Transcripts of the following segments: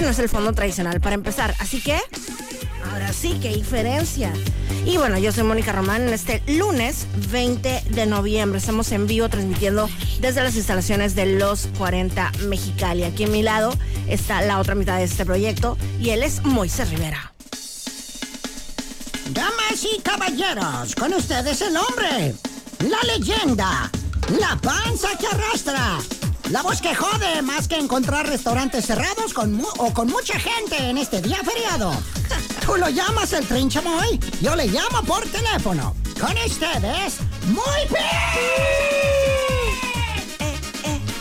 No es el fondo tradicional para empezar, así que ahora sí, qué diferencia. Y bueno, yo soy Mónica Román en este lunes 20 de noviembre. Estamos en vivo transmitiendo desde las instalaciones de Los 40 Mexicali. Aquí a mi lado está la otra mitad de este proyecto y él es Moisés Rivera. Damas y caballeros, con ustedes el hombre, la leyenda, la panza que arrastra, la voz que jode más que encontrar restaurantes cerrados con mu- o con mucha gente en este día feriado. Tú lo llamas el trincha Moy, yo le llamo por teléfono. Con ustedes, Muy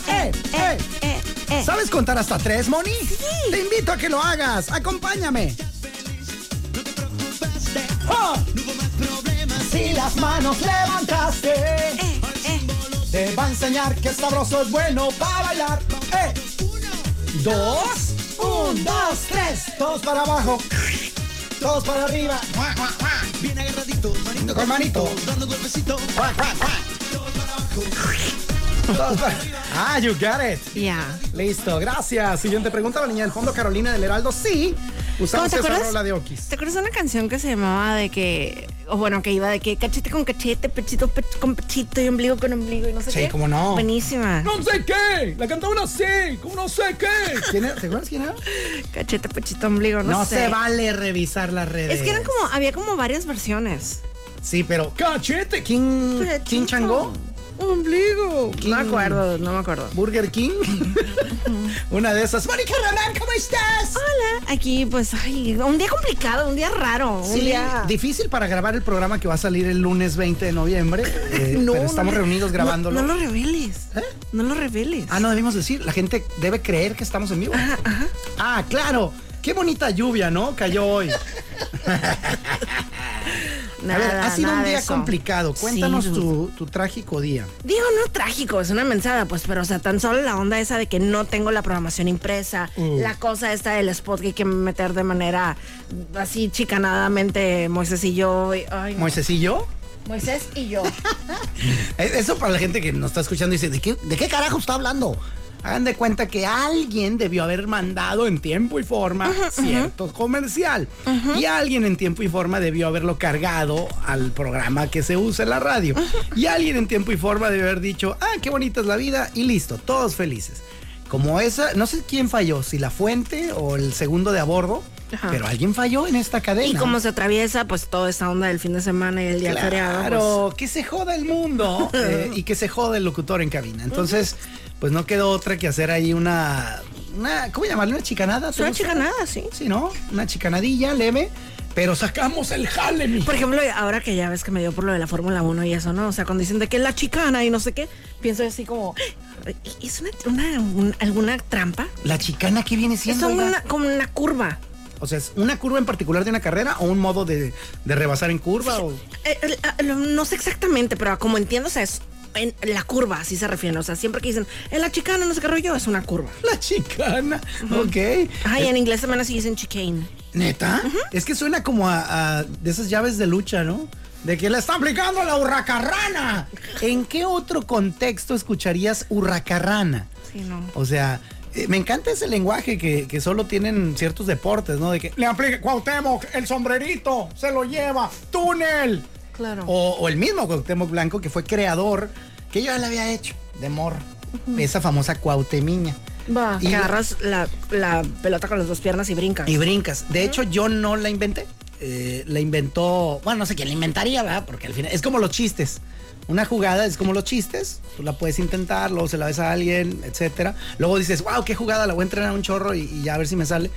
¡Eh, eh! Eh, eh. ¿Sabes contar hasta tres, Moni? Te invito a que lo hagas. Acompáñame. ¡Oh! Si las manos levantaste, Eh, eh. Te va a enseñar que sabroso es bueno para bailar. ¡Eh! Dos, un, dos, tres. Todos para abajo. Todos para arriba. Bien agarradito, manito Con manito. dando golpecito. Todos para... Ah, you got it. Ya. Listo, gracias. Siguiente pregunta, la niña del fondo, Carolina del Heraldo. Sí, usamos ¿Cómo te esa acuerdas? rola de Okis. ¿Te acuerdas de una canción que se llamaba de que, o bueno, que iba de que cachete con cachete, pechito pech- con pechito y ombligo con ombligo y no sé Sí, qué? cómo no. Buenísima. No sé qué. La cantaban así, como no sé qué. ¿Quién era? ¿Te acuerdas quién era? Cachete, pechito, ombligo, no, No, sé. se vale revisar las redes. Es que eran como, había como varias versiones. Sí, pero. ¡Cachete! ¿Quién, ¿quién changó? Ombligo. No me acuerdo, no me acuerdo. ¿Burger King? Una de esas. Mónica Román, ¿cómo estás? Hola. Aquí, pues, ay, un día complicado, un día raro, un Sí, día... difícil para grabar el programa que va a salir el lunes 20 de noviembre. eh, No, pero estamos reunidos grabándolo. No, lo reveles. ¿Eh? No lo reveles. Ah, no debimos decir. La gente debe creer que estamos en vivo. Ah, claro. Qué bonita lluvia, ¿no? Cayó hoy. Nada, a ver, ha sido un día complicado. Cuéntanos Sí. tu, tu trágico día. Digo, no trágico, es una mensada, pues, pero, o sea, tan solo la onda esa de que no tengo la programación impresa, Mm. la cosa esta del spot que hay que meter de manera así chicanadamente Moisés y yo. y- ay, no. Moisés y yo. Moisés y yo. Eh, Eso para la gente que nos está escuchando dice, ¿de qué, de qué carajo está hablando? Hagan de cuenta que alguien debió haber mandado en tiempo y forma cierto comercial. Y alguien en tiempo y forma debió haberlo cargado al programa que se usa en la radio. Y alguien en tiempo y forma debió haber dicho, ah, qué bonita es la vida y listo, todos felices. Como esa, no sé quién falló, si la fuente o el segundo de a bordo, Ajá. pero alguien falló en esta cadena. y como se atraviesa, pues, toda esta onda del fin de semana y el día feriado. pues, Claro, que se joda el mundo eh, y que se joda el locutor en cabina. Entonces, pues no quedó otra que hacer ahí una, una ¿cómo llamarle? Una chicanada. Es ¿te una gusta? chicanada, sí. Sí, ¿no? Una chicanadilla leve, pero sacamos el jale, mi. Por ejemplo, ahora que ya ves que me dio por lo de la Fórmula 1 y eso, ¿no? O sea, cuando dicen de que es la chicana y no sé qué, pienso así como, ¿es una, una- un- alguna trampa? La chicana, ¿qué viene Es siendo? como oiga? una, como una curva. O sea, ¿es una curva en particular de una carrera o un modo de, de rebasar en curva? O... Eh, no sé exactamente, pero como entiendo, o sea, es en la curva, así se refieren. O sea, siempre que dicen, en la chicana, no sé qué rollo, es una curva. La chicana, ok. Ay, en inglés también así dicen chicane. ¿Neta? Es que suena como a, a de esas llaves de lucha, ¿no? De que le está aplicando la hurracarrana. ¿En qué otro contexto escucharías hurracarrana? Sí, no. O sea, eh, me encanta ese lenguaje que, que solo tienen ciertos deportes, ¿no? De que le aplica Cuauhtémoc, el sombrerito, se lo lleva, túnel. Claro. O, o el mismo Cuauhtémoc Blanco que fue creador, que yo ya le había hecho, de morro. Esa famosa Cuauhtemiña. Va, y- que agarras la, la pelota con las dos piernas y brincas. Y brincas. De hecho, yo no la inventé. Eh, la inventó, bueno, no sé quién la inventaría, ¿verdad? Porque al final es como los chistes. Una jugada es como los chistes, tú la puedes intentar, luego se la ves a alguien, etcétera. Luego dices, wow, qué jugada, la voy a entrenar a un chorro y, y ya a ver si me sale.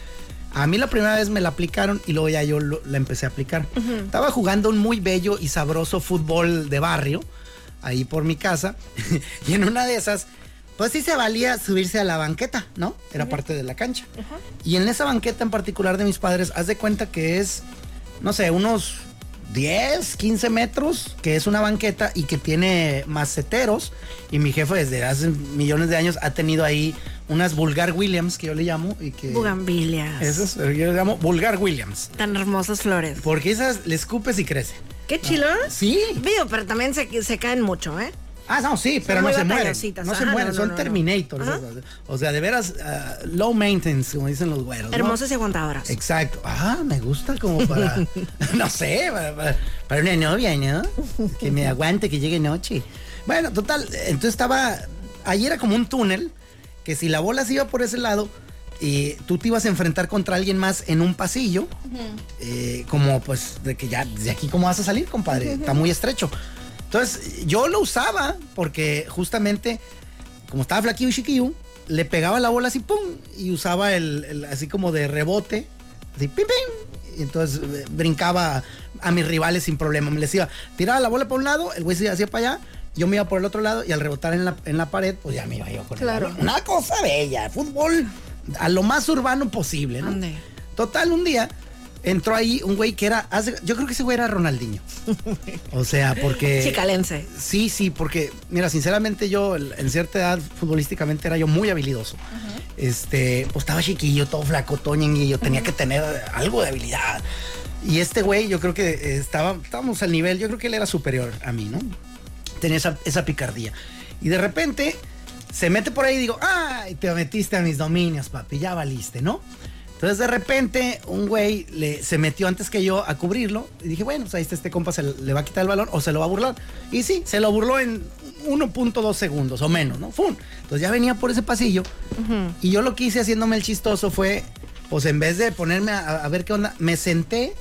A mí la primera vez me la aplicaron y luego ya yo lo- la empecé a aplicar. Estaba jugando un muy bello y sabroso fútbol de barrio ahí por mi casa. y en una de esas, pues sí se valía subirse a la banqueta, ¿no? Era parte de la cancha. Y en esa banqueta en particular de mis padres, haz de cuenta que es, no sé, unos 10, 15 metros, que es una banqueta y que tiene maceteros. Y mi jefe desde hace millones de años ha tenido ahí unas Vulgar Williams, que yo le llamo. Y que Bugambilias. esas, yo le llamo Vulgar Williams. Tan hermosas flores. Porque esas le escupes y crece. Qué chilo. Sí. Digo, pero también se, se caen mucho, ¿eh? Ah, no, sí, pero no se mueren. No se mueren, no, no, son no, no. Terminators. O sea, de veras, ah, low maintenance, como dicen los güeros. ¿no? Hermosas y aguantadoras. Exacto. Ah, me gusta como para, no sé, para, para- para una novia, ¿no? Que me aguante, que llegue noche. Bueno, total, entonces estaba, ahí era como un túnel, que si la bola se iba por ese lado, y tú te ibas a enfrentar contra alguien más en un pasillo, eh, como pues de que ya, de aquí cómo vas a salir, compadre, está muy estrecho. Entonces, yo lo usaba porque justamente, como estaba flaquillo y chiquillo, le pegaba la bola así, pum, y usaba el, el- así como de rebote, así, pim, pim. Y entonces eh, brincaba a mis rivales sin problema. Me les iba, tiraba la bola por un lado, el güey se hacía para allá, yo me iba por el otro lado y al rebotar en la, en la pared, pues ya me iba yo con el Claro. balón. Una cosa bella, fútbol a lo más urbano posible, ¿no? Ande. Total, un día entró ahí un güey que era, yo creo que ese güey era Ronaldinho. O sea, porque... Chicalense. Sí, sí, porque, mira, sinceramente yo en cierta edad futbolísticamente era yo muy habilidoso. Este, pues estaba chiquillo, todo flaco, toñen, y yo tenía que tener algo de habilidad. Y este güey, yo creo que eh, estaba, estábamos al nivel, yo creo que él era superior a mí, ¿no? Tenía esa, esa picardía. Y de repente se mete por ahí y digo, ay, te metiste a mis dominios, papi, ya valiste, ¿no? Entonces de repente un güey le, se metió antes que yo a cubrirlo y dije, bueno, pues ahí está este compa, se le, va a quitar el balón o se lo va a burlar. Y sí, se lo burló en 1.2 segundos o menos, ¿no? ¡Fum! Entonces ya venía por ese pasillo y yo lo que hice haciéndome el chistoso fue, pues en vez de ponerme a, a ver qué onda, me senté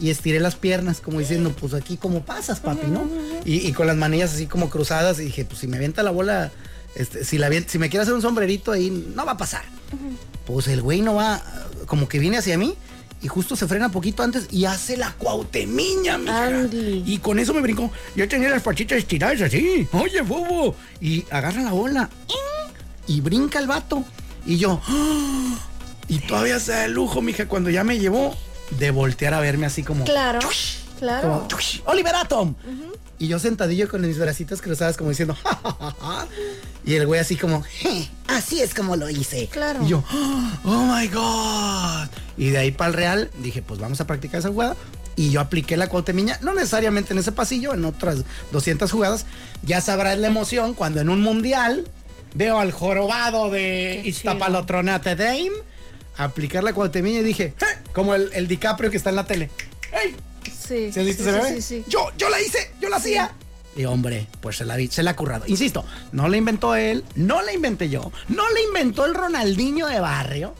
y estiré las piernas como diciendo, pues aquí como pasas, papi, ¿no? Y, y con las manillas así como cruzadas y dije, pues si me avienta la bola, este, si, la, si me quiere hacer un sombrerito ahí, no va a pasar. Pues el güey no va, como que viene hacia mí y justo se frena poquito antes y hace la cuautemiña, mija. Andy. Y con eso me brincó. Yo tenía las pachitas estiradas así. Oye, bobo. Y agarra la bola. Y brinca el vato. Y yo. ¡ah! Y todavía se da el lujo, mija, cuando ya me llevó de voltear a verme así como. Claro. Claro. como Oliver Atom. Y yo sentadillo con mis bracitos cruzadas como diciendo, "Ja, ja, ja, ja". Y el güey así como, "Je, así es como lo hice. Claro. Y yo, oh my God. Y de ahí para el Real dije, pues vamos a practicar esa jugada. Y yo apliqué la cuautemiña, no necesariamente en ese pasillo, en otras 200 jugadas. Ya sabrás la emoción cuando en un mundial veo al jorobado de Iztapalotronate Dame aplicar la cuautemiña y dije, "Je", como el, el DiCaprio que está en la tele. ¡Ey! Sí. ¿Sí sí, sí. Yo, yo la hice, yo la hacía. Y hombre, pues se la, se la ha currado. Insisto, no la inventó él, no la inventé yo, no la inventó el Ronaldinho de barrio.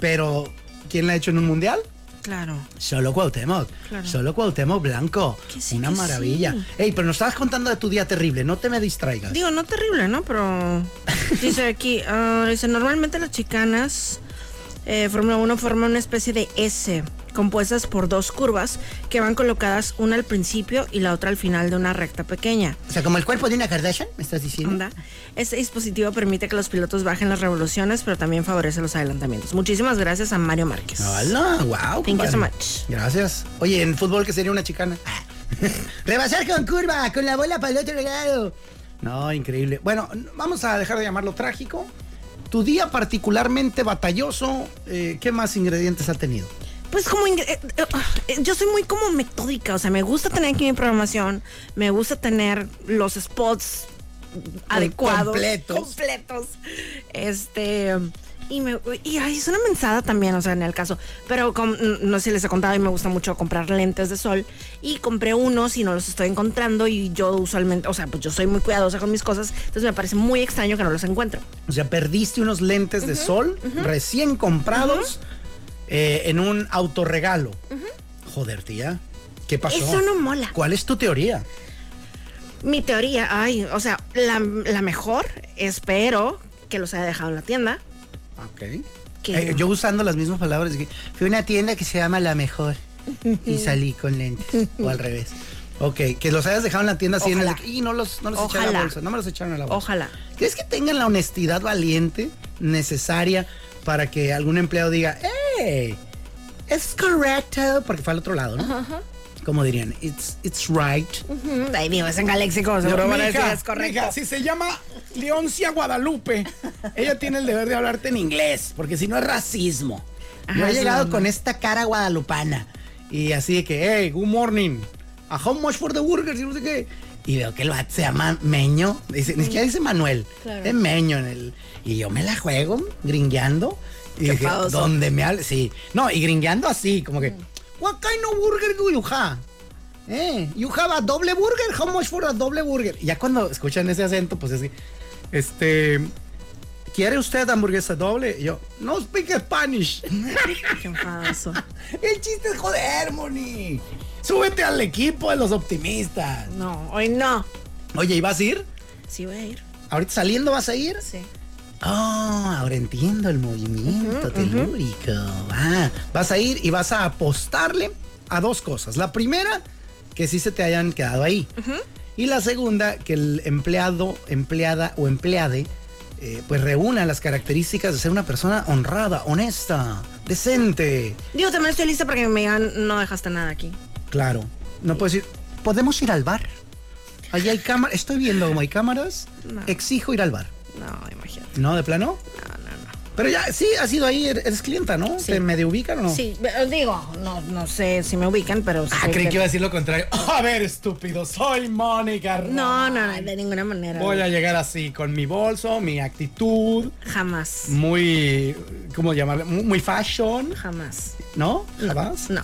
Pero, ¿quién la ha hecho en un mundial? Claro. Solo Cuauhtémoc. Claro. Solo Cuauhtémoc Blanco. Sí, Una maravilla. sí. Ey, pero nos estabas contando de tu día terrible, no te me distraigas. Digo, no terrible, ¿no? Pero dice aquí, ah, dice, normalmente las chicanas eh, Fórmula 1 forman una especie de S, compuestas por dos curvas que van colocadas una al principio y la otra al final de una recta pequeña. O sea, como el cuerpo de una Kardashian, ¿me estás diciendo? Este dispositivo permite que los pilotos bajen las revoluciones, pero también favorece los adelantamientos. Muchísimas gracias a Mario Márquez. Hola, wow. Thank you so much. Gracias. Oye, en fútbol, ¿qué sería una chicana? Rebasar con curva, con la bola para el otro lado. No, increíble. Bueno, vamos a dejar de llamarlo trágico. Tu día particularmente batalloso, eh, ¿qué más ingredientes ha tenido? Pues como eh, eh, eh, yo soy muy como metódica, o sea, me gusta tener aquí mi programación, me gusta tener los spots adecuados, completos. completos. Este y me y ay, es una mensada también, o sea, en el caso, pero com- no sé si les he contado y me gusta mucho comprar lentes de sol y compré unos y no los estoy encontrando y yo usualmente, o sea, pues yo soy muy cuidadosa con mis cosas, entonces me parece muy extraño que no los encuentro. O sea, perdiste unos lentes de sol recién comprados eh, en un autorregalo. Joder, tía. ¿Qué pasó? Eso no mola. ¿Cuál es tu teoría? Mi teoría, ay, o sea, la, la mejor, espero que los haya dejado en la tienda. Ok. Que- Eh, yo usando las mismas palabras. Fui a una tienda que se llama La Mejor y salí con lentes. o al revés. Ok, que los hayas dejado en la tienda así en el... Y no los, no los echaron a la bolsa, no me los echaron a la bolsa. Ojalá. ¿Crees que tengan la honestidad valiente necesaria para que algún empleado diga, hey, es correcto, porque fue al otro lado, ¿no? Como dirían, it's, it's right. Ujú, Ahí digo, es en galéxico, seguro van a decir es correcto. mija, si se llama Leoncia Guadalupe, ella tiene el deber de hablarte en inglés, porque si no es racismo. Yo Ajá, he sí, llegado mamá. con esta cara guadalupana y así de que, hey, good morning, a how much for the burgers y no sé qué. Y veo que el vato se llama Meño, dice, ni siquiera dice Manuel, Claro. es Meño en el. Y yo me la juego gringueando. Y dije, donde me hable, sí. No, y gringueando así, como que, what kind of burger do you have? Eh, you have a doble burger, how much for a doble burger? Y ya cuando escuchan ese acento, pues es que, este, ¿quiere usted hamburguesa doble? Y yo, no speak Spanish. Qué enfadoso. El chiste es joder, Moni. Súbete al equipo de los optimistas. No, hoy no. Oye, ¿y vas a ir? Sí voy a ir. ¿Ahorita saliendo vas a ir? Sí. Oh, ahora entiendo el movimiento telúrico. Ah, vas a ir y vas a apostarle a dos cosas. La primera, que sí se te hayan quedado ahí. Y la segunda, que el empleado, empleada o empleade, eh, pues reúna las características de ser una persona honrada, honesta, decente. Digo, también estoy lista para que me digan, no dejaste nada aquí. Claro. No puedes decir, podemos ir al bar. Allí hay cámaras. Estoy viendo como hay cámaras. No. Exijo ir al bar. No, imagínate. ¿No? ¿De plano? No, no, no. Pero ya, sí, has ido ahí, eres clienta, ¿no? Sí. ¿Te medio ubican o no? Sí, pero digo, no, no sé si me ubican, pero Ah, creí que- que iba a decir lo contrario. A ver, estúpido, soy Mónica. No, no, no, de ninguna manera. Voy a llegar así, con mi bolso, mi actitud, Jamás. muy, ¿cómo llamarle? Muy, muy fashion, Jamás. ¿no? ¿Jamás? No.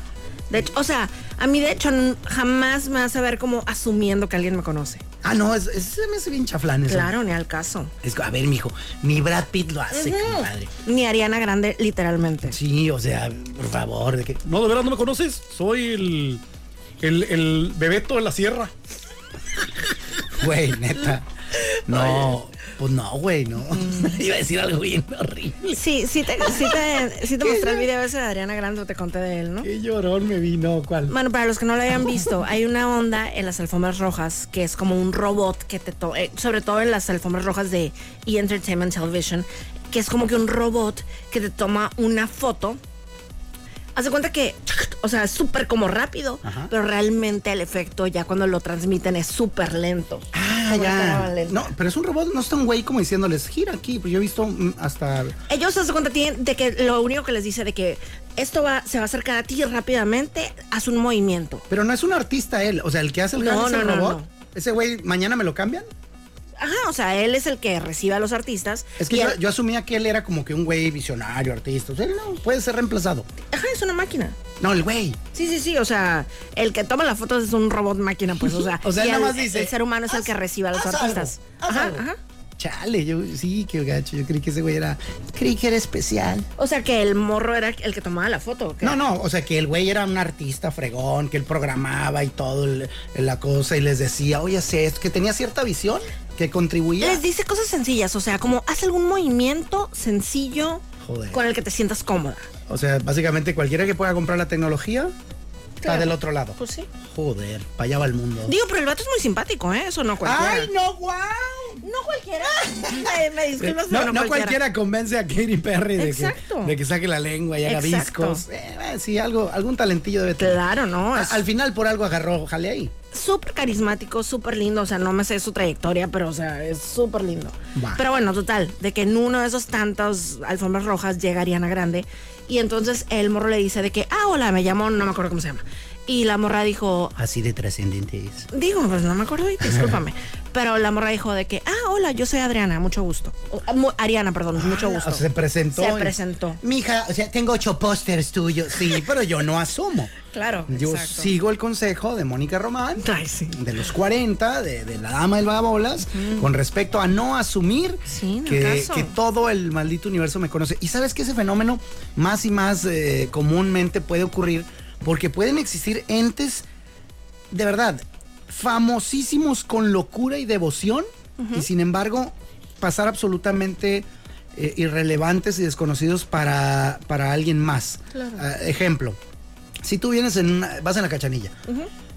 De hecho, o sea, a mí de hecho jamás me vas a ver como asumiendo que alguien me conoce. Ah, no, es, es- se me hace bien chaflán eso. Claro, ni al caso. Es, a ver, mijo, ni Brad Pitt lo hace, compadre. Ni Ariana Grande, literalmente. Sí, o sea, por favor, de que... No, de verdad no me conoces. Soy el, el, el bebeto de la sierra. Güey, neta. No, pues no, güey, no. Iba a decir algo bien horrible. Sí, sí te, sí te, sí te mostré el video ese de Ariana Grande o te conté de él, ¿no? Qué llorón me vino, ¿cuál? Bueno, para los que no lo hayan visto, hay una onda en las alfombras rojas que es como un robot que te toma, sobre todo en las alfombras rojas de E! Entertainment Television, que es como que un robot que te toma una foto. Haz de cuenta que, o sea, es súper como rápido, Ajá. pero realmente el efecto ya cuando lo transmiten es súper lento. Ah, Ya. lenta. No, pero es un robot, no está un güey como diciéndoles, gira aquí. Pues yo he visto mm, hasta. Ellos se cuenta tienen de que lo único que les dice de que esto va, se va a acercar a ti rápidamente, haz un movimiento. Pero no es un artista él. O sea, el que hace el No, jale es el no, no, robot. no. Ese güey, mañana me lo cambian. Ajá, o sea, él es el que recibe a los artistas. Es que yo, él- yo asumía que él era como que un güey visionario, artista. O sea, él no, puede ser reemplazado. Ajá, es una máquina. No, el güey. Sí, sí, sí, o sea, el que toma las fotos es un robot máquina, pues, o sea, O sea, y nada el, más dice, el ser humano es el que recibe a los artistas. algo, ajá, algo. ajá. Chale, yo sí, qué gacho. Yo creí que ese güey era. Creí que era especial. O sea, que el morro era el que tomaba la foto. No, no, o sea que el güey era un artista fregón, que él programaba y todo el- la cosa y les decía, oye, sé esto, que tenía cierta visión, que contribuía. Les dice cosas sencillas, o sea, como haz algún movimiento sencillo Joder. con el que te sientas cómoda. O sea, básicamente cualquiera que pueda comprar la tecnología está Claro. del otro lado. Pues sí. Joder, para allá va el mundo. Digo, pero el vato es muy simpático, ¿eh? Eso no cualquiera. ¡Ay, no, wow! No cualquiera. Ay, me disculpas, No, pero no cualquiera convence a Katy Perry de que, de que saque la lengua y haga Exacto. discos. Eh, sí, algo, algún talentillo debe tener. Claro, ¿no? Es Al final por algo agarró, jale ahí. Súper carismático, súper lindo. O sea, no me sé su trayectoria, pero, o sea, es súper lindo. Pero bueno, total, de que en uno de esos tantos alfombras rojas llega Ariana Grande. Y entonces el morro le dice de que, ah, hola, me llamo, no me acuerdo cómo se llama. Y la morra dijo, Así de trascendente es. digo, pues no me acuerdo, y discúlpame. Pero la morra dijo de que, ah, hola, yo soy Adriana, mucho gusto. O, ah, Ariana, perdón, mucho gusto. Se presentó. Se presentó. Mija, o sea, tengo ocho pósters tuyos. Sí, pero yo no asumo. Claro, Yo exacto. sigo el consejo de Mónica Román. Ay, sí. De los 40, de, de la dama del vagabolas, con respecto a no asumir Sí, que todo el maldito universo me conoce. Y sabes que ese fenómeno más y más eh, comúnmente puede ocurrir porque pueden existir entes de verdad famosísimos con locura y devoción y sin embargo pasar absolutamente eh, irrelevantes y desconocidos para, para alguien más. Ah, ejemplo, si tú vienes en una- vas en la cachanilla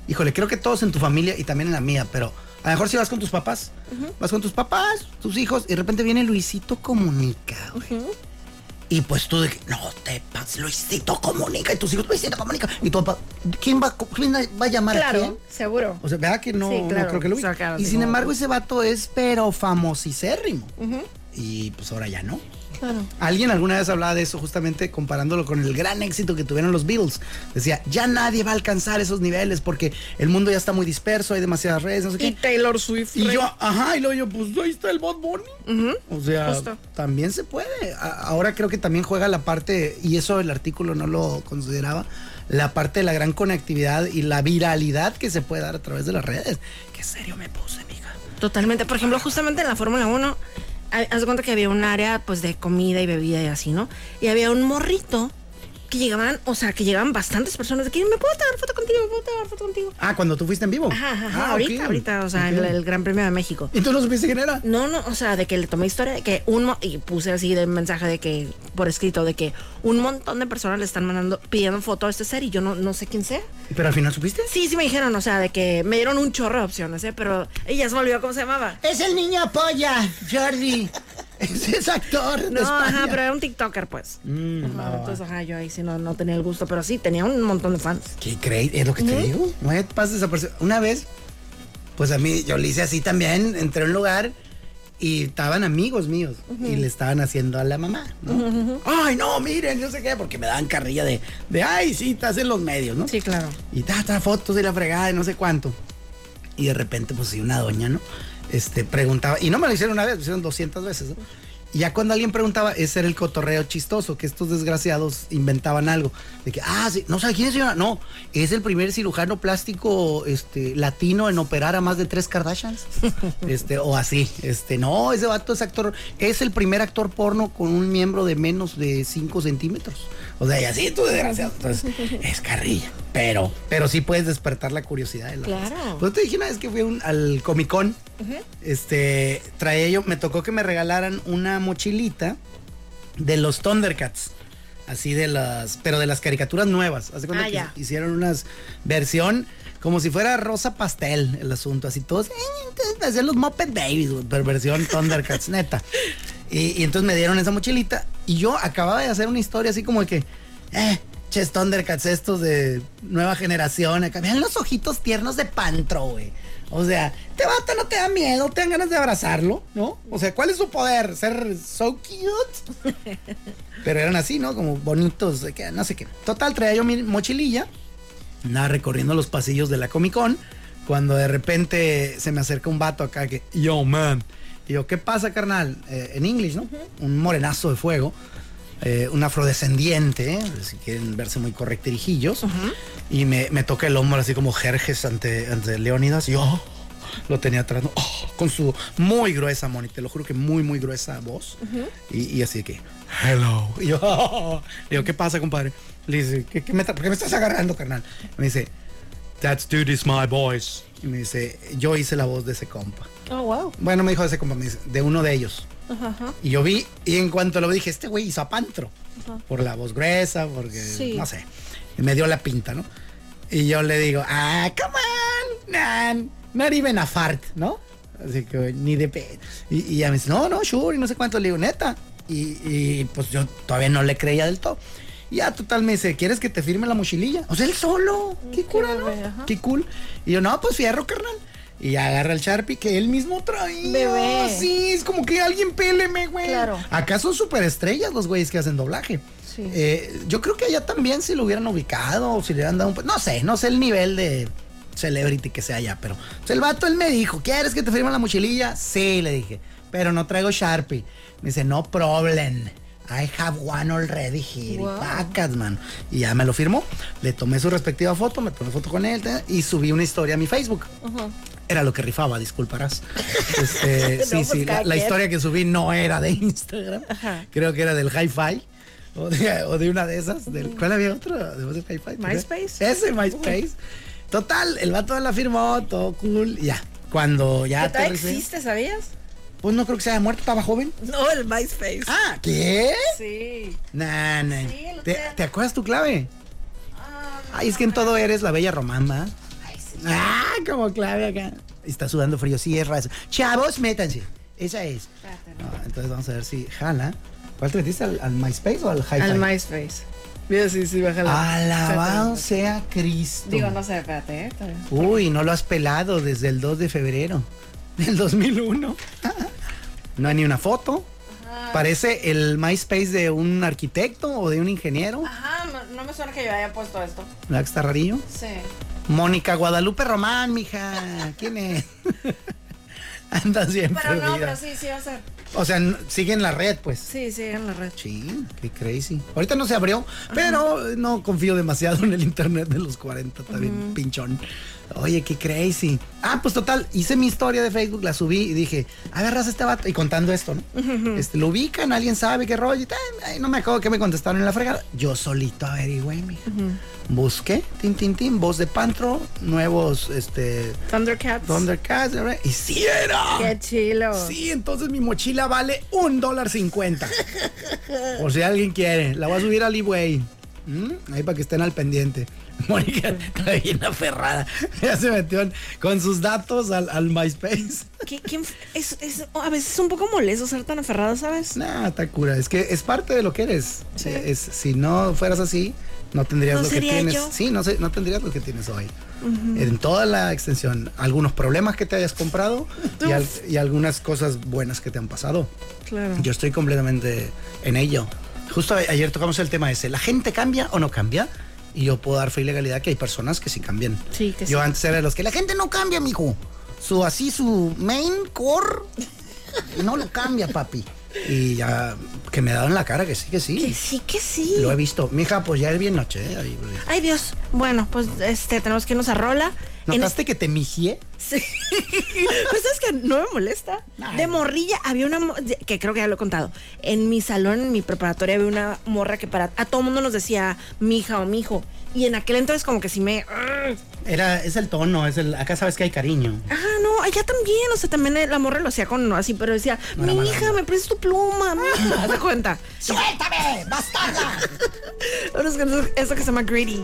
híjole, creo que todos en tu familia y también en la mía, pero a lo mejor si vas con tus papás, vas con tus papás, tus hijos, y de repente viene Luisito Comunica, güey. Y pues tú de que, no te pases, Luisito Comunica, y tus hijos, Luisito Comunica, y tu papá, ¿quién va, quién va a llamar a quién? Claro, seguro. O sea, ¿verdad que no, Sí, no claro. creo que lo O sea, claro, Y sí, sin embargo, ese vato es pero famosicérrimo. Y pues ahora ya no. Claro. Alguien alguna vez hablaba de eso justamente comparándolo con el gran éxito que tuvieron los Beatles. Decía, ya nadie va a alcanzar esos niveles porque el mundo ya está muy disperso, hay demasiadas redes, no sé Y qué. Taylor Swift. Y rey. yo, ajá, y luego yo, pues ahí está el Bad Bunny. O sea, Justo. también se puede. Ahora creo que también juega la parte, y eso el artículo no lo consideraba, la parte de la gran conectividad y la viralidad que se puede dar a través de las redes. Qué serio me puse, mija. Totalmente. Por ejemplo, justamente en la Fórmula 1, ha- haz cuenta que había un área pues de comida y bebida y así, ¿no? Y había un morrito que llegaban, o sea, que llegaban bastantes personas de que me puedo tomar foto contigo, me puedo tomar foto contigo. Ah, cuando tú fuiste en vivo. Ajá, ajá, Ah, ahorita, ahorita, o sea, Ok. el, el Gran Premio de México. ¿Y tú no supiste quién era? No, no, o sea, de que le tomé historia de que un y puse así de mensaje de que por escrito de que un montón de personas le están mandando pidiendo foto a este ser y yo no, no sé quién sea. ¿Pero al final supiste? Sí, sí me dijeron, o sea, de que me dieron un chorro de opciones, ¿eh? Pero ella se me olvidó cómo se llamaba. Es el niño polla, Jordi. Ese es actor de No, España. ajá, pero era un TikToker, pues. Mm, Ajá, entonces, ajá, yo ahí sí no, no tenía el gusto, pero sí, tenía un montón de fans. ¿Qué crees? Es lo que te digo. No pases desapercibido. Una vez, pues a mí, yo le hice así también. Entré a un lugar y estaban amigos míos y le estaban haciendo a la mamá, ¿no? Ay, no, miren, yo sé qué, porque me daban carrilla de, de ay, sí, estás en los medios, ¿no? Sí, claro. Y ta, ta, fotos de la fregada y no sé cuánto. Y de repente, pues sí, una doña, ¿no? Este, preguntaba, y no me lo hicieron una vez, lo hicieron 200 veces, ¿no? Y ya cuando alguien preguntaba, ese era el cotorreo chistoso, que estos desgraciados inventaban algo. De que, ah, sí, no sabe quién es, señora. No, es el primer cirujano plástico este, latino en operar a más de tres Kardashians. este, o así. Este, no, ese vato es actor, es el primer actor porno con un miembro de menos de 5 centímetros. O sea, y así, tú desgraciado. Entonces, es carrilla. Pero, pero sí puedes despertar la curiosidad de la Claro. raza. Pues te dije una vez que fui un- al Comic Con. Este, traía yo, me tocó que me regalaran una mochilita de los Thundercats. Así de las, pero de las caricaturas nuevas. Haz de cuenta Ah, hicieron unas versión como si fuera rosa pastel el asunto, así todos, eh, hacían los Muppet Babies, pero versión Thundercats, neta. Y, entonces me dieron esa mochilita y yo acababa de hacer una historia así como de que, eh, ches Thundercats estos de nueva generación, acá, vean los ojitos tiernos de Pantro, güey. O sea, te bata, no te da miedo, te dan ganas de abrazarlo, ¿no? O sea, ¿cuál es su poder? ¿Ser so cute? Pero eran así, ¿no? Como bonitos, no sé qué. Total, traía yo mi mochililla, nada, recorriendo los pasillos de la Comic Con, cuando de repente se me acerca un vato acá que, yo, man. Y yo, ¿qué pasa, carnal? Eh, en inglés, ¿no? Un morenazo de fuego. eh, un afrodescendiente, ¿eh? si quieren verse muy correctirijillos. Y me, me toca el hombro así como Jerjes ante, ante Leónidas. Y yo oh, lo tenía atrás. Oh, con su muy gruesa, Moni, te lo juro que muy, muy gruesa voz. y, y así de que, hello. Y yo, oh. Le digo, ¿qué pasa, compadre? Le dice, ¿qué, qué me, ¿por qué me estás agarrando, carnal? Me dice, that dude is my voice. Y me dice, yo hice la voz de ese compa. Oh, wow. Bueno, me dijo ese compa, me dice, de uno de ellos. Y yo vi, y en cuanto lo vi, dije, este güey hizo a Pantro. Por la voz gruesa, porque, Sí. no sé. Y me dio la pinta, ¿no? Y yo le digo, ah, come on, man, not even a fart, ¿no? Así que ni de pe... Y, y ella me dice, no, no, sure, y no sé cuánto. Le digo, neta. Y, y, pues yo todavía no le creía del todo. Ya, total, me dice, ¿quieres que te firme la mochililla? O sea, él solo. Qué cura, ¿no? bebé, ajá. Qué cool. Y yo, no, pues fierro, carnal. Y agarra el Sharpie que él mismo traía. Bebé. Sí, es como que alguien péleme, güey. Claro. Acá son superestrellas los güeyes que hacen doblaje. Sí. Eh, yo creo que allá también si lo hubieran ubicado o si le hubieran dado un... No sé, no sé el nivel de celebrity que sea allá, pero pues, el vato él me dijo, ¿quieres que te firme la mochililla? Sí, le dije, pero no traigo Sharpie. Me dice, no problem. I have one already here. Wow. Pacas, man. Y ya me lo firmó. Le tomé su respectiva foto, me tomé foto con él y subí una historia a mi Facebook. Era lo que rifaba, disculparás. Este, No, sí, pues sí, la, historia que subí no era de Instagram. Creo que era del Hi-Fi. O de, o de una de esas. Del, ¿Cuál había Hi-Fi? MySpace. Ese, MySpace. Total, el vato la firmó, todo cool. Ya. Cuando ya Que existe, ¿sabías? Pues no creo que se haya muerto, estaba joven. No, el MySpace. Ah, ¿qué? Sí. Nah, nah. Sí, ¿Te, te acuerdas tu clave? Ay, es que en todo eres la bella román, ¿va? Ah, como clave acá. Está sudando frío, sí, es raza. Chavos, métanse. Esa es. No, entonces vamos a ver si jala. ¿Cuál te metiste? ¿Al, al MySpace o al Hi-Fi? Al MySpace. Mira, sí, sí, bájala. Alabado sea Cristo. Digo, no sé, espérate, ¿eh? Todavía. Uy, no lo has pelado desde el 2 de febrero del 2001. No hay ni una foto. Parece el MySpace de un arquitecto o de un ingeniero. Ajá, no, no me suena que yo haya puesto esto. ¿Verdad que está rarillo? Sí. Mónica Guadalupe Román, mija. ¿Quién es? Andas bien Pero no, pero sí, sí va a ser. O sea, sigue en la red, pues. Sí, sí, en la red. Sí, qué crazy. Ahorita no se abrió, pero no confío demasiado en el internet de los 40, está bien pinchón. Oye, qué crazy. Ah, pues total, hice mi historia de Facebook, la subí y dije, agarras este vato. Y contando esto, ¿no? este, lo ubican, alguien sabe qué rollo. Ay, no me acuerdo que me contestaron en la fregada. Yo solito averigüé, mija. Busqué, tin, tin, tin, voz de Pantro, nuevos, este, Thundercats. Thundercats, ¿verdad? y sí era. Qué chilo. Sí, entonces mi mochila vale un dólar cincuenta. Por si alguien quiere. La voy a subir al eBay. ¿Mm? Ahí para que estén al pendiente. Mónica está bien aferrada. Ya se metió en- con sus datos al, al MySpace. ¿Qué- es, es- a veces es un poco molesto ser tan aferrado, ¿sabes? Nah, está cura. Es que es parte de lo que eres. Es, si no fueras así, no tendrías No lo que tienes. yo. Sí, no, sé, no tendrías lo que tienes hoy. En toda la extensión. Algunos problemas que te hayas comprado y, al- y algunas cosas buenas que te han pasado. Claro. Yo estoy completamente en ello. Justo ayer tocamos el tema ese. ¿La gente cambia o no cambia? Y yo puedo dar fe y legalidad que hay personas que sí cambian. Sí, que Yo sí. antes era de los que la gente no cambia, mijo. Su así, su main core, no lo cambia, papi. Y ya que me en la cara que sí, que Que sí. sí, que sí. Lo he visto. Mija, pues ya es bien noche. ¿eh? Ahí, pues, Ay, Dios. Bueno, pues este, tenemos que irnos a rola. En- ¿Notaste que te migié? Sí. pues es que no me molesta. De morrilla había una que creo que ya lo he contado. En mi salón, en mi preparatoria, había una morra que para a todo mundo nos decía mija o mijo. Y en aquel entonces como que sí me. Era, es el tono, es el, acá sabes que hay cariño. Ah, no, allá también. O sea, también la morra lo hacía con así, pero decía, No mi hija, me prestas tu pluma. mija". Haz de cuenta. ¡Suéltame, bastarda! Eso que se llama greedy.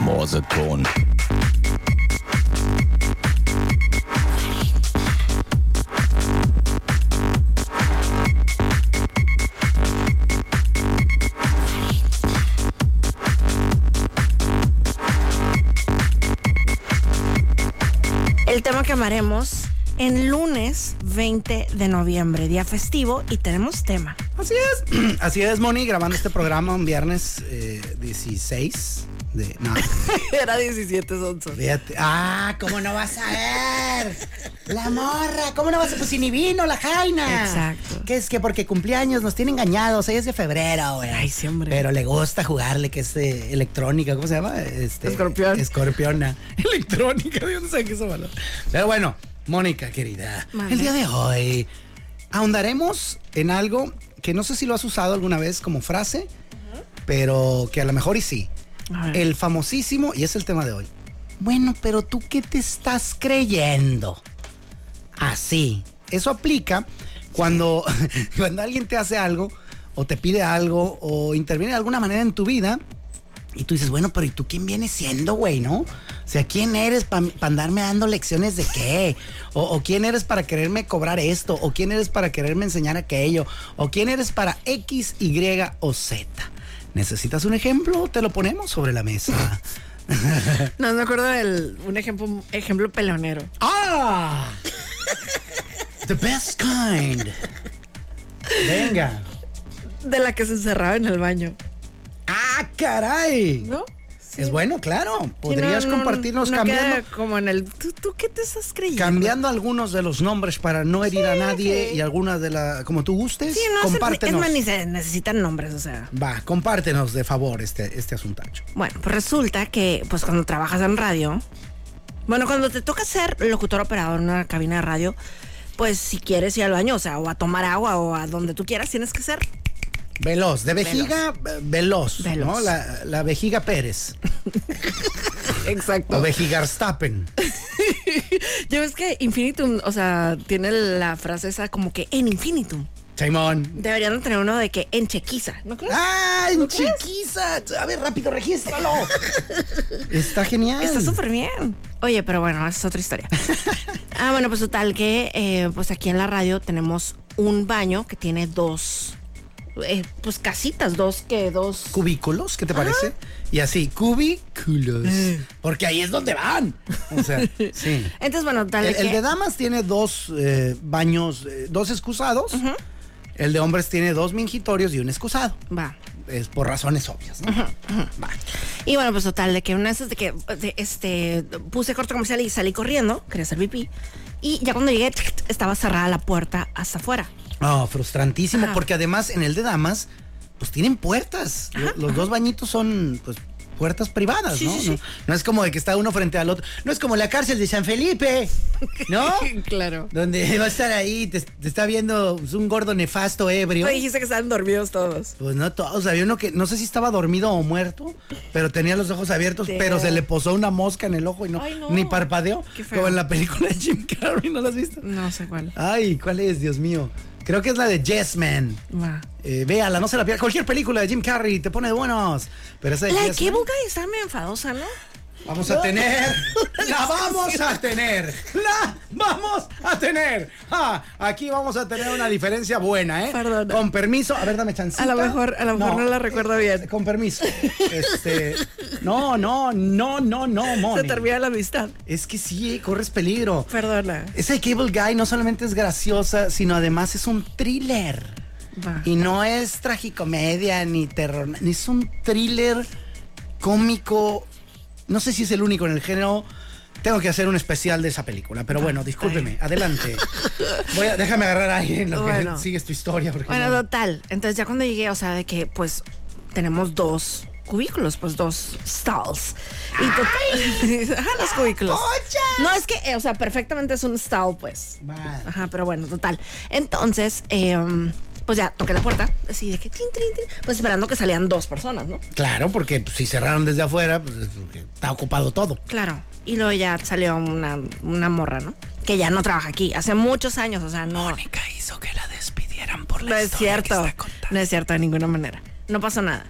Morseton. El tema que amaremos en lunes 20 de noviembre, día festivo, y tenemos tema. Así es, así es, Moni, grabando este programa un viernes eh, 16 de... No, Era 17 sonsos. fíjate. Ah, ¿cómo no vas a ver? La morra, ¿cómo no vas a...? Pues si ni vino la Jaina. Exacto. Que es que porque cumpleaños nos tiene engañados, ella es de febrero, güey. Ay, sí, hombre. Pero le gusta jugarle, que es de electrónica, ¿cómo se llama? Este, Escorpión. Escorpiona. Electrónica, ¿de dónde saqué esa palabra? Pero bueno, Mónica, querida, el día de hoy ahondaremos en algo que no sé si lo has usado alguna vez como frase, pero que a lo mejor y sí. El famosísimo, y es el tema de hoy. Bueno, pero tú qué te estás creyendo? Así. Eso aplica cuando, cuando alguien te hace algo o te pide algo o interviene de alguna manera en tu vida y tú dices, bueno, pero ¿y tú quién vienes siendo, güey, no? O sea, ¿quién eres para andarme dando lecciones de qué? O, o quién eres para quererme cobrar esto? ¿O quién eres para quererme enseñar aquello? ¿O quién eres para X, Y o Z? ¿Necesitas un ejemplo? Te lo ponemos sobre la mesa. No, me acuerdo del un ejemplo, ejemplo peleonero. ¡Ah! The best kind. Venga. De la que se encerraba en el baño. ¡Ah, caray! ¿No? Es bueno, claro. Podrías no, no, compartirnos no cambiando, como en el. ¿tú, tú qué te estás creyendo? cambiando algunos de los nombres para no herir a nadie y algunas de la. como tú gustes. Sí, no, es- es compártenos. más, ni se necesitan nombres, o sea. Va, compártenos de favor este, este asuntacho. Bueno, pues resulta que, pues cuando trabajas en radio, Bueno, cuando te toca ser locutor operador en una cabina de radio, pues si quieres ir al baño, o sea, o a tomar agua o a donde tú quieras, tienes que ser Veloz, de vejiga, veloz, Veloz. ¿no? La, la vejiga Pérez. Exacto. O vejigarstappen. Ya ves que infinitum, o sea, tiene la frase esa como que en infinitum. Simón. Deberían de tener uno de que en chequiza, ¿no crees? ¡Ah, en chiquiza! A ver, rápido, regístralo. Está genial. Está súper bien. Oye, pero bueno, esa es otra historia. ah, bueno, pues total que eh, pues aquí en la radio tenemos un baño que tiene dos, eh, pues casitas, dos que dos. cubículos, ¿qué te parece? Y así, cubículos. Porque ahí es donde van. O sea, sí. Entonces, bueno, tal El, que... el de damas tiene dos eh, baños, eh, dos excusados. El de hombres tiene dos mingitorios y un excusado. Va. Es por razones obvias, ¿no? Va. Y bueno, pues total, de que una vez de que de, este puse corto comercial y salí corriendo, quería hacer pipí. Y ya cuando llegué, estaba cerrada la puerta hasta afuera. No, frustrantísimo, Ajá. porque además en el de damas, pues tienen puertas. Lo- Los dos bañitos son, pues, puertas privadas, Sí, ¿no? sí, sí. ¿no? No es como de que está uno frente al otro. No es como la cárcel de San Felipe, ¿no? Claro. Donde va a estar ahí, te, te está viendo un gordo nefasto ebrio. Me dijiste que estaban dormidos todos. Pues no todos, había uno que no sé si estaba dormido o muerto, pero tenía los ojos abiertos, Damn. pero se le posó una mosca en el ojo y no, Ay, no. ni parpadeó. Qué feo. Como en la película de Jim Carrey, ¿no la has visto? No sé cuál. Ay, ¿cuál es, Dios mío? Creo que es la de Yes Man. Eh, véala, no se la pierda. Cualquier película de Jim Carrey te pone de buenos. Pero esa de La de Yes Cable Man, Guy está medio enfadosa, ¿no? Vamos a tener. La vamos a tener. La vamos a tener. Ah, aquí vamos a tener una diferencia buena, ¿eh? Perdona. Con permiso. A ver, dame chancita. A lo mejor- a lo mejor no la recuerdo bien. Con permiso. Este. No, no, no, no, no, Moni. Se termina la amistad. Es que sí, corres peligro. Perdona. Esa de Cable Guy no solamente es graciosa, sino además es un thriller. Y no es tragicomedia ni terror, ni es un thriller cómico. No sé si es el único en el género. Tengo que hacer un especial de esa película, pero bueno, discúlpeme, adelante. Voy a, déjame agarrar ahí en lo Bueno. que sigues tu historia. Bueno, no- total. Entonces ya cuando llegué, o sea, de que pues tenemos dos cubículos, pues dos stalls. Y total. Ajá, los cubículos. No, es que, eh, o sea, perfectamente es un stall, pues. Va. Ajá, pero bueno, total. Entonces, em, pues ya toqué la puerta, así de que, tin, tin, tin, pues esperando que salieran dos personas, ¿no? Claro, porque pues, si cerraron desde afuera, pues está ocupado todo. Claro. Y luego ya salió una, una morra, ¿no? Que ya no trabaja aquí, hace muchos años, o sea, no. hizo que la despidieran por No es cierto. No es cierto de ninguna manera. No pasó nada.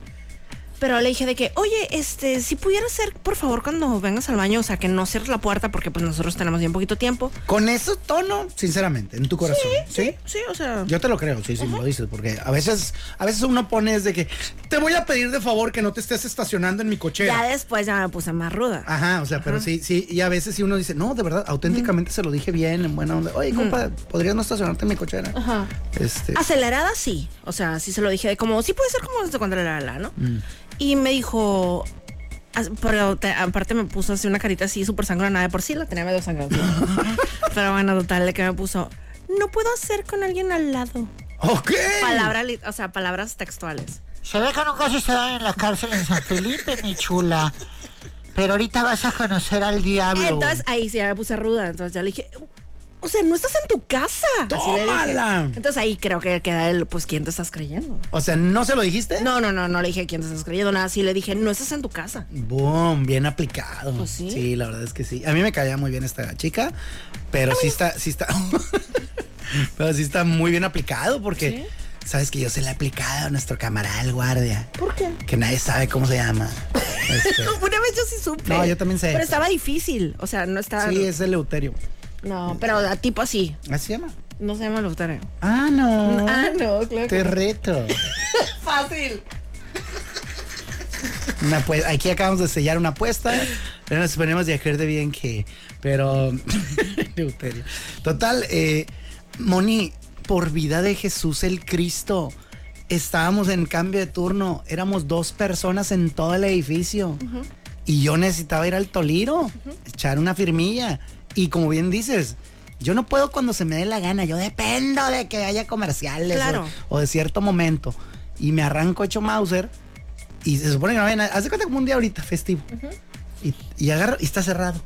Pero le dije de que, oye, este, si pudiera ser, por favor, cuando vengas al baño, o sea, que no cierres la puerta porque pues nosotros tenemos bien poquito tiempo. Con ese tono, sinceramente, en tu corazón. ¿Sí? Sí, o sea. Yo te lo creo, sí, sí, me lo dices, porque a veces, a veces uno pone es de que te voy a pedir de favor que no te estés estacionando en mi cochera. ya después ya me puse más ruda. Ajá, o sea, pero sí, sí, y a veces si uno dice, no, de verdad, auténticamente se lo dije bien, en buena onda. Oye, compa, ¿podrías no estacionarte en mi cochera? Ajá. Este, Acelerada sí. O sea, sí se lo dije de como, sí puede ser como desde cuando era la, ¿no? Y me dijo. Pero te- aparte me puso así una carita así súper sangronada. De por sí la tenía medio sangrada. pero bueno, total, de que me puso. No puedo hacer con alguien al lado. ok. Palabra, o sea, palabras textuales. Se ve que nunca has estado en la cárcel en San Felipe, mi chula. Pero ahorita vas a conocer al diablo. Entonces ahí sí ya me puse ruda. Entonces ya le dije, o sea, no estás en tu casa. ¡Tómala! Entonces ahí creo que queda el, pues, ¿quién te estás creyendo? O sea, ¿no se lo dijiste? No, no, no, no le dije quién te estás creyendo, nada. Sí le dije, no estás en tu casa. Boom, bien aplicado. Pues sí. la verdad es que sí. A mí me caía muy bien esta chica, pero sí está, sí está. pero sí está muy bien aplicado porque sabes que yo se le he aplicado a nuestro camarada el guardia. ¿Por qué? Que nadie sabe cómo se llama. Este, Una vez yo sí supe. No, yo también sé. Pero estaba difícil. O sea, no estaba. sí, es Eleuterio. No, pero a tipo así. ¿Así se llama? No se llama Leuterio. Ah, no. Ah, no, claro. Te reto. Fácil. Una aquí acabamos de sellar una apuesta. Pero nos ponemos de acuerdo bien que. Pero. Total, eh, Moni, por vida de Jesús el Cristo. Estábamos en cambio de turno. Éramos dos personas en todo el edificio. Y yo necesitaba ir al Toliro, echar una firmilla. Y como bien dices, yo no puedo cuando se me dé la gana. Yo dependo de que haya comerciales o- Claro. o, de cierto momento. Y me arranco hecho Mauser. Y se supone que no había nada. Haz de cuenta como un día ahorita, festivo. y, y agarro y está cerrado.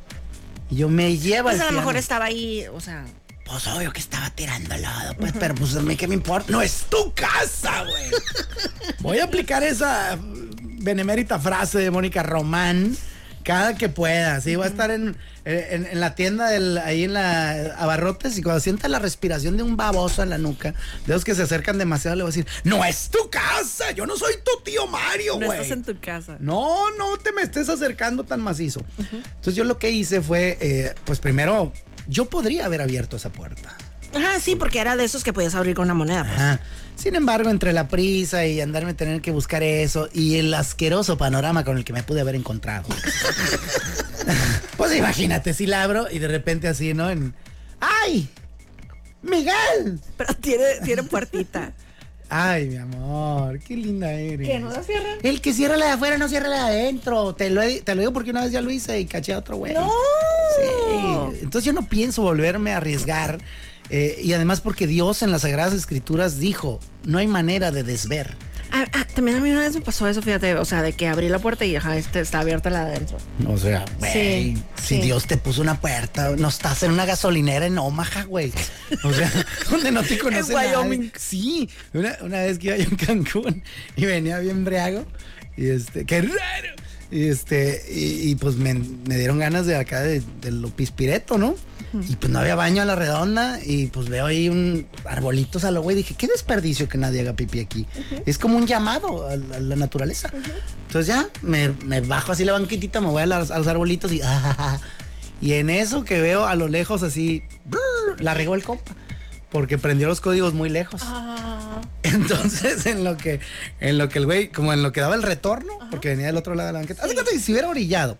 Y yo me llevo Pues a lo mejor estaba ahí, o sea. Pues obvio que estaba tirando lodo, pues, pero pues a mí qué me importa. No es tu casa, güey. Voy a aplicar esa benemérita frase de Mónica Román cada que pueda. Sí, voy a estar en, en- en la tienda del, ahí en la Abarrotes y cuando sienta la respiración de un baboso en la nuca, de los que se acercan demasiado, le voy a decir, no es tu casa, yo no soy tu tío Mario, No güey. estás en tu casa. No, no te me estés acercando tan macizo. Entonces yo lo que hice fue, eh, pues primero, yo podría haber abierto esa puerta. Ajá, sí, porque era de esos que podías abrir con una moneda. pues. Ajá. Sin embargo, entre la prisa y andarme tener que buscar eso y el asqueroso panorama con el que me pude haber encontrado. pues imagínate, si la abro y de repente así, ¿no? En, ¡Ay! ¡Miguel! Pero tiene, tiene puertita. Ay, mi amor, qué linda eres. ¿Qué, no la cierran? El que cierra la de afuera no cierra la de adentro. Te lo, he- te lo digo porque una vez ya lo hice y caché a otro güey. ¡No! Sí. Entonces yo no pienso volverme a arriesgar. Eh, y además porque Dios en las Sagradas Escrituras dijo, no hay manera de desver. Ah, ah, también a mí una vez me pasó eso, fíjate, o sea, de que abrí la puerta y ajá, este, está abierta la de adentro. O sea, güey, Sí, si sí. Dios te puso una puerta, no estás en una gasolinera en Omaha, güey. O sea, donde no te conoce En Wyoming. nadie. Sí, una, una vez que iba yo en Cancún y venía bien briago y este, qué raro. Y este, y, y, pues me, me dieron ganas de acá de, de lo pispireto, ¿no? Y pues no había baño a la redonda y pues veo ahí un arbolitos a lo güey. Dije, qué desperdicio que nadie haga pipí aquí. Es como un llamado a, la- a la naturaleza. Entonces ya me, me bajo así la banquitita, me voy a, las- a los arbolitos y... y en eso que veo a lo lejos así, la regó el compa. Porque prendió los códigos muy lejos. Entonces, en lo que, en lo que el güey, como en lo que daba el retorno, porque venía del otro lado de la banqueta. Que si hubiera orillado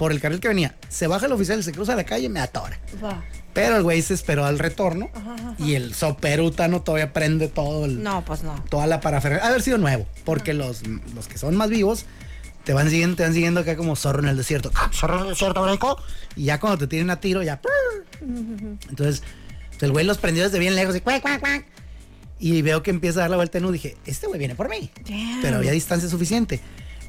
por el carril que venía, se baja el oficial, se cruza la calle y me atora. Pero el güey se esperó al retorno y el soperutano todavía prende todo el, No, pues no. toda la parafernalia. Haber sido nuevo, porque los, los que son más vivos te van siguiendo, te van siguiendo acá como zorro en el desierto. Ah, Zorro en el desierto, brinco. Y ya cuando te tienen a tiro, ya. Entonces, el güey los prendió desde bien lejos y cuac, cuac, cuac. Y veo que empieza a dar la vuelta en U. Dije, este güey viene por mí. Damn. Pero había distancia suficiente.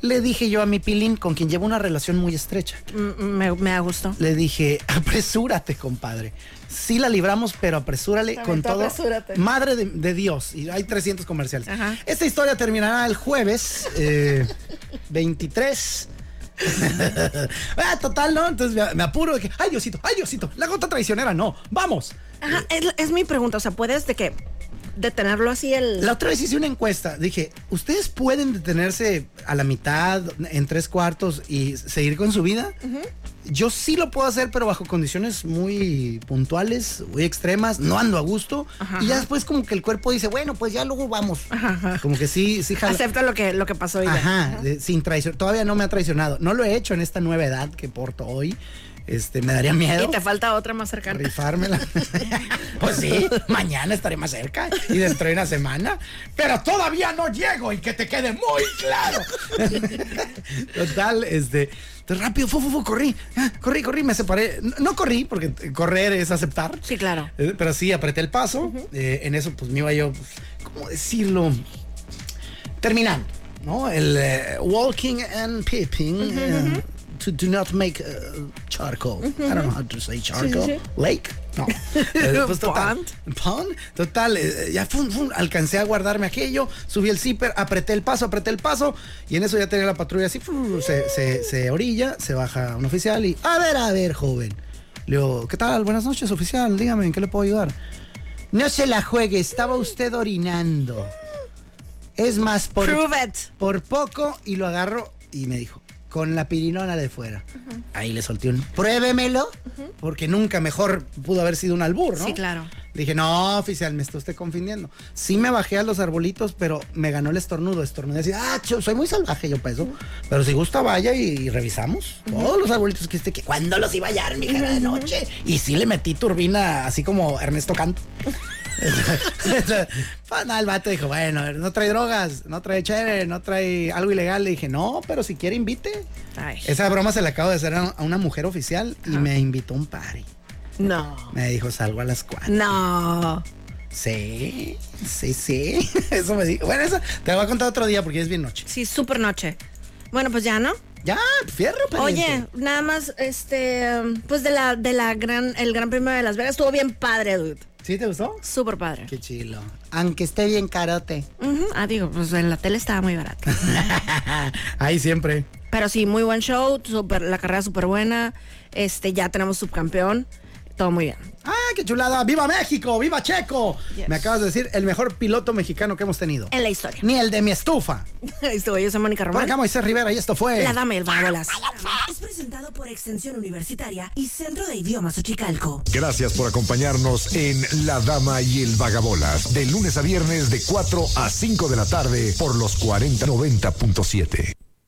Le dije yo a mi pilín, con quien llevo una relación muy estrecha. Mm, Me, me da gusto. Le dije, apresúrate, compadre. Sí la libramos, pero apresúrale También con todo. apresúrate. Madre de, de Dios. Y hay 300 comerciales. Ajá. Esta historia terminará el jueves eh, 23. ah, total, ¿no? Entonces me, me apuro de que, ay Diosito, ay Diosito, la gota traicionera, no, vamos. Ajá, es, es mi pregunta, o sea, ¿puedes de que detenerlo así el... La otra vez hice una encuesta, dije, ¿ustedes pueden detenerse a la mitad, en tres cuartos y seguir con su vida? Yo sí lo puedo hacer, pero bajo condiciones muy puntuales, muy extremas, no ando a gusto. y ya después como que el cuerpo dice, bueno, pues ya luego vamos. Como que sí, sí jala. Acepta lo que, lo que pasó y. Ajá, de- sin traición. Todavía no me ha traicionado. No lo he hecho en esta nueva edad que porto hoy. Este, me daría miedo. Y te falta otra más cercana. Rifármela. pues sí, mañana estaré más cerca y dentro de una semana. Pero todavía no llego y que te quede muy claro. Total, este. rápido, fu, fu, fu, corrí. ah, corrí, corrí, me separé. No, no corrí, porque correr es aceptar. Sí, claro. Eh, Pero sí, apreté el paso. Eh, en eso, pues me iba yo, pues, ¿cómo decirlo? Terminando, ¿no? El eh, walking and peeping. To do not make uh, charcoal. I don't know how to say charcoal. sí. Lake. No. Eh, pues, total. Pond. Pond. Total. eh, ya fum, fum, alcancé a guardarme aquello. Subí el zipper, apreté el paso, apreté el paso. Y en eso ya tenía la patrulla así. se, se, se orilla, se baja un oficial y. A ver, a ver, joven. Le digo, ¿qué tal? Buenas noches, oficial. Dígame, ¿en qué le puedo ayudar? No se la juegue, estaba usted orinando. Es más, por, Prove it. por poco y lo agarro y me dijo, con la pirinona de fuera. Ahí le solté un, pruébemelo, porque nunca mejor pudo haber sido un albur, ¿no? Sí, claro. Dije, no, oficial, me está usted confundiendo. Sí me bajé a los arbolitos, pero me ganó el estornudo. Estornudé así, ah, cho, soy muy salvaje yo para eso. Pero si gusta, vaya y, revisamos. Todos los arbolitos que esté que ¿Cuándo los iba a hallar, mi cara de noche? Y sí le metí turbina, así como Ernesto Canto. Pues nada, el vato dijo, bueno, no trae drogas, no trae chévere, no trae algo ilegal. Le dije, no, pero si quiere invite. Ay. Esa broma se la acabo de hacer a una mujer oficial y me invitó a un party. No. Me dijo, salgo a las cuatro. No. Sí, sí, sí. Eso me dijo. Bueno, eso te lo voy a contar otro día porque es bien noche. Sí, súper noche. Bueno, pues ya, ¿no? Ya, fierro, Oye, pariente. nada más, este, pues de la, de la gran, el Gran Premio de Las Vegas estuvo bien padre, dude. ¿Sí te gustó? Súper padre. Qué chilo. Aunque esté bien carote. Ujú. Ah, digo, pues en la tele estaba muy barato. Ahí siempre. Pero sí, muy buen show, super, la carrera súper buena. Este, ya tenemos subcampeón. Todo muy bien. ¡Ah, qué chulada! ¡Viva México! ¡Viva Checo! Yes. Me acabas de decir el mejor piloto mexicano que hemos tenido. En la historia. Ni el de mi estufa. Estuvo yo soy Mónica Por Román. acá Moisés Rivera y esto fue... La dama y el vagabolas. Es presentado por Extensión Universitaria y Centro de Idiomas Ochicalco. Gracias por acompañarnos en La Dama y el Vagabolas, de lunes a viernes de 4 a 5 de la tarde por los 4090.7.